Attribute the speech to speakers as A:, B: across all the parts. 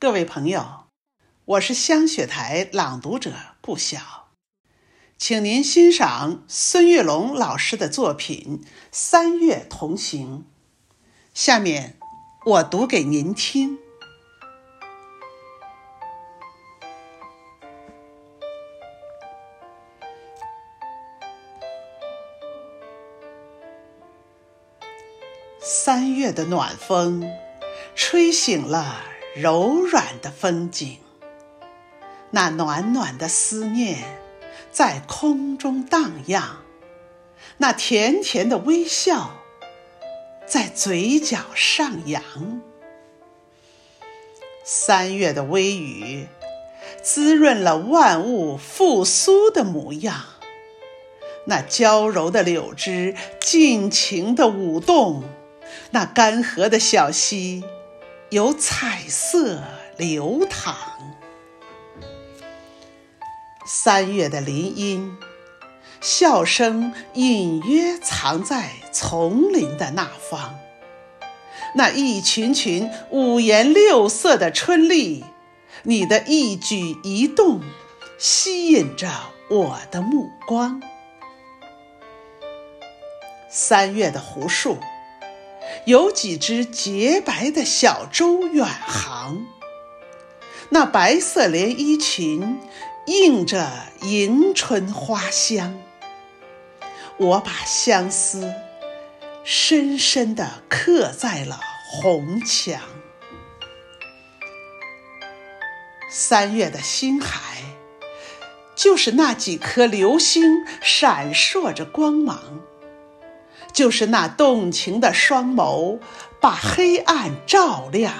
A: 各位朋友，我是香雪台朗读者顾晓，请您欣赏孙月龙老师的作品《三月同行》。下面我读给您听。三月的暖风，吹醒了。柔软的风景，那暖暖的思念在空中荡漾，那甜甜的微笑在嘴角上扬。三月的微雨滋润了万物复苏的模样，那娇柔的柳枝尽情的舞动，那干涸的小溪。有彩色流淌，三月的林荫，笑声隐约藏在丛林的那方。那一群群五颜六色的春丽，你的一举一动吸引着我的目光。三月的湖树。有几只洁白的小舟远航，那白色连衣裙映着迎春花香。我把相思深深地刻在了红墙。三月的星海，就是那几颗流星闪烁着光芒。就是那动情的双眸，把黑暗照亮；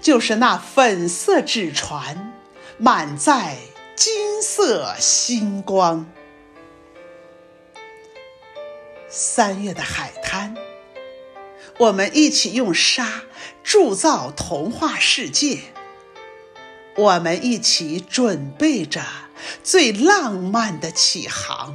A: 就是那粉色纸船，满载金色星光。三月的海滩，我们一起用沙铸造童话世界。我们一起准备着最浪漫的起航。